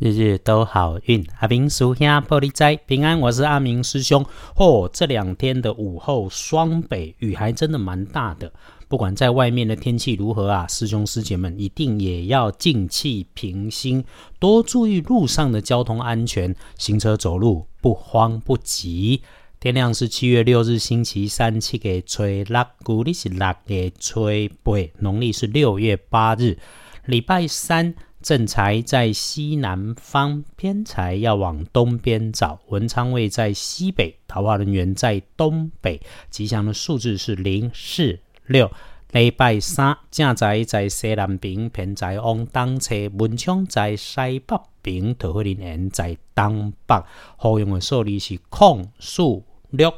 日日都好运，阿明叔兄玻璃斋平安，我是阿明师兄。嚯，这两天的午后双北雨还真的蛮大的。不管在外面的天气如何啊，师兄师姐们一定也要静气平心，多注意路上的交通安全，行车走路不慌不急。天亮是七月六日星期三，七月吹六，古历是六月初八，农历是六月八日，礼拜三。正财在西南方，偏财要往东边找。文昌位在西北，桃花人员在东北。吉祥的数字是零、四、六。礼拜三正财在西南边，偏财往东侧。文昌在西北边，桃花人员在东北。好用的数字是空、数、六。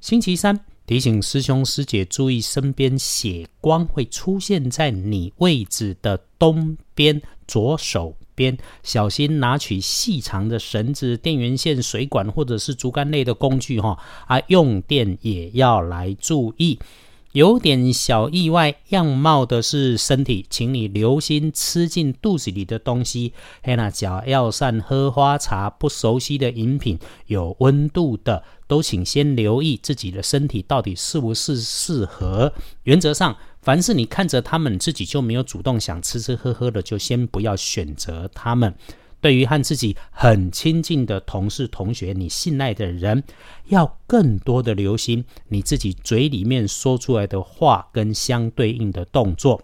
星期三。提醒师兄师姐注意，身边血光会出现在你位置的东边左手边，小心拿取细长的绳子、电源线、水管或者是竹竿类的工具哈啊，用电也要来注意。有点小意外样貌的是身体，请你留心吃进肚子里的东西。黑那脚药膳、喝花茶、不熟悉的饮品、有温度的，都请先留意自己的身体到底是不是适合。原则上，凡是你看着他们自己就没有主动想吃吃喝喝的，就先不要选择他们。对于和自己很亲近的同事、同学，你信赖的人，要更多的留心你自己嘴里面说出来的话跟相对应的动作，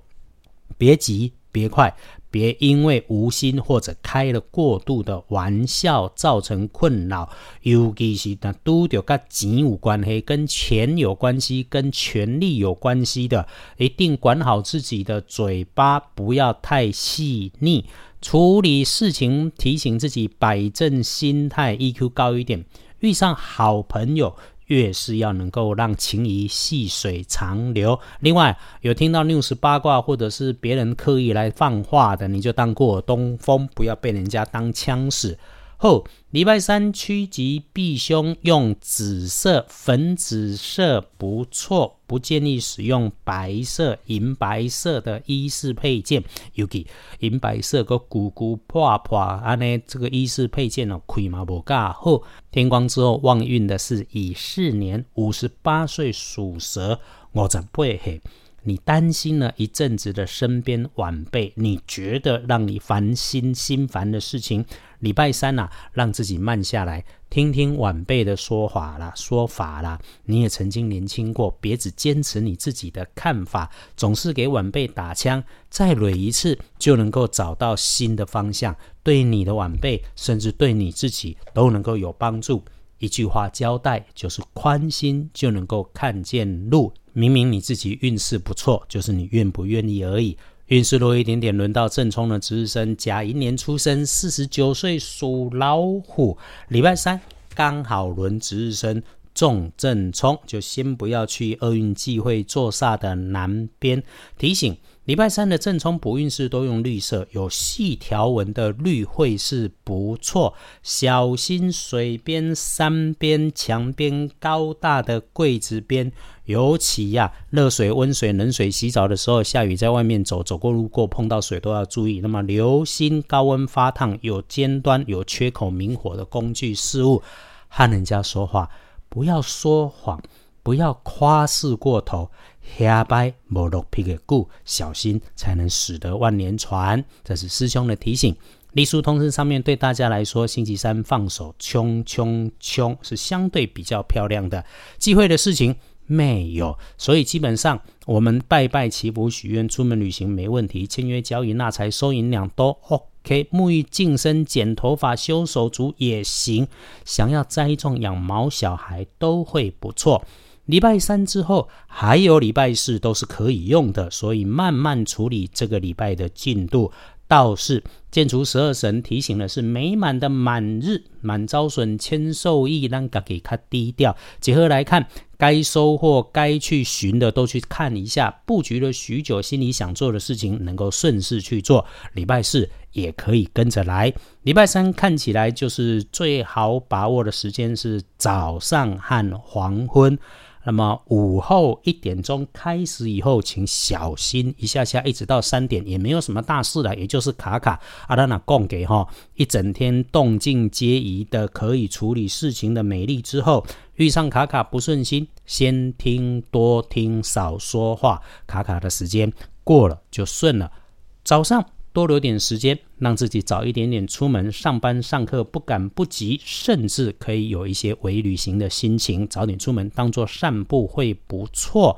别急，别快。别因为无心或者开了过度的玩笑造成困扰，尤其是那都着跟钱有关系、跟钱有关系、跟权力有关系的，一定管好自己的嘴巴，不要太细腻。处理事情，提醒自己摆正心态，EQ 高一点。遇上好朋友。越是要能够让情谊细水长流。另外，有听到 news 八卦或者是别人刻意来放话的，你就当过东风，不要被人家当枪使。后礼拜三趋吉避凶，用紫色、粉紫色不错，不建议使用白色、银白色的衣饰配件。尤其银白色个鼓鼓破破，安尼这个衣饰配件哦，亏嘛无噶好。天光之后旺运的是乙巳年五十八岁属蛇，我怎不会？你担心了一阵子的身边晚辈，你觉得让你烦心心烦的事情，礼拜三呐，让自己慢下来，听听晚辈的说法啦、说法啦。你也曾经年轻过，别只坚持你自己的看法，总是给晚辈打枪，再蕊一次就能够找到新的方向，对你的晚辈，甚至对你自己都能够有帮助。一句话交代，就是宽心就能够看见路。明明你自己运势不错，就是你愿不愿意而已。运势弱一点点，轮到正冲的值日生，甲寅年出生，四十九岁属老虎。礼拜三刚好轮值日生重正冲，就先不要去厄运忌讳坐煞的南边。提醒。礼拜三的正冲补运势都用绿色，有细条纹的绿会是不错。小心水边、山边、墙边、高大的柜子边，尤其呀，热水、温水、冷水洗澡的时候，下雨在外面走，走过路过碰到水都要注意。那么留心高温发烫、有尖端、有缺口、明火的工具事物，和人家说话不要说谎，不要夸饰过头。下拜莫落皮个故，小心才能使得万年船。这是师兄的提醒。隶书通知上面对大家来说，星期三放手，冲冲冲是相对比较漂亮的。忌讳的事情没有，所以基本上我们拜拜祈福许愿、出门旅行没问题。签约交易纳财收银两都 OK。可以沐浴净身、剪头发、修手足也行。想要栽种、养毛小孩都会不错。礼拜三之后还有礼拜四都是可以用的，所以慢慢处理这个礼拜的进度。倒是建除十二神提醒的是美满的满日，满招损，千受益，让自己较低调。结合来看，该收获、该去寻的都去看一下。布局了许久，心里想做的事情能够顺势去做。礼拜四也可以跟着来。礼拜三看起来就是最好把握的时间是早上和黄昏。那么午后一点钟开始以后，请小心一下下，一直到三点也没有什么大事了，也就是卡卡阿拉那供给哈，一整天动静皆宜的，可以处理事情的美丽之后，遇上卡卡不顺心，先听多听少说话，卡卡的时间过了就顺了。早上。多留点时间，让自己早一点点出门上班上课，不赶不急，甚至可以有一些微旅行的心情。早点出门，当做散步会不错。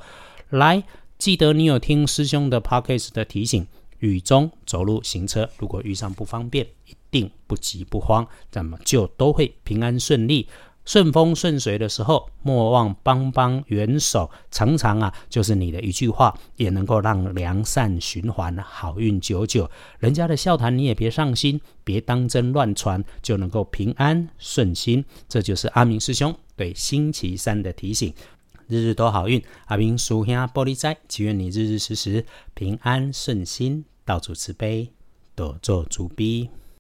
来，记得你有听师兄的 podcast 的提醒，雨中走路行车，如果遇上不方便，一定不急不慌，那么就都会平安顺利。顺风顺水的时候，莫忘帮帮援手，常常啊，就是你的一句话，也能够让良善循环，好运久久。人家的笑谈你也别上心，别当真乱传，就能够平安顺心。这就是阿明师兄对星期三的提醒，日日都好运。阿明叔兄玻璃斋，祈愿你日日时时平安顺心，到处慈悲，多做主逼。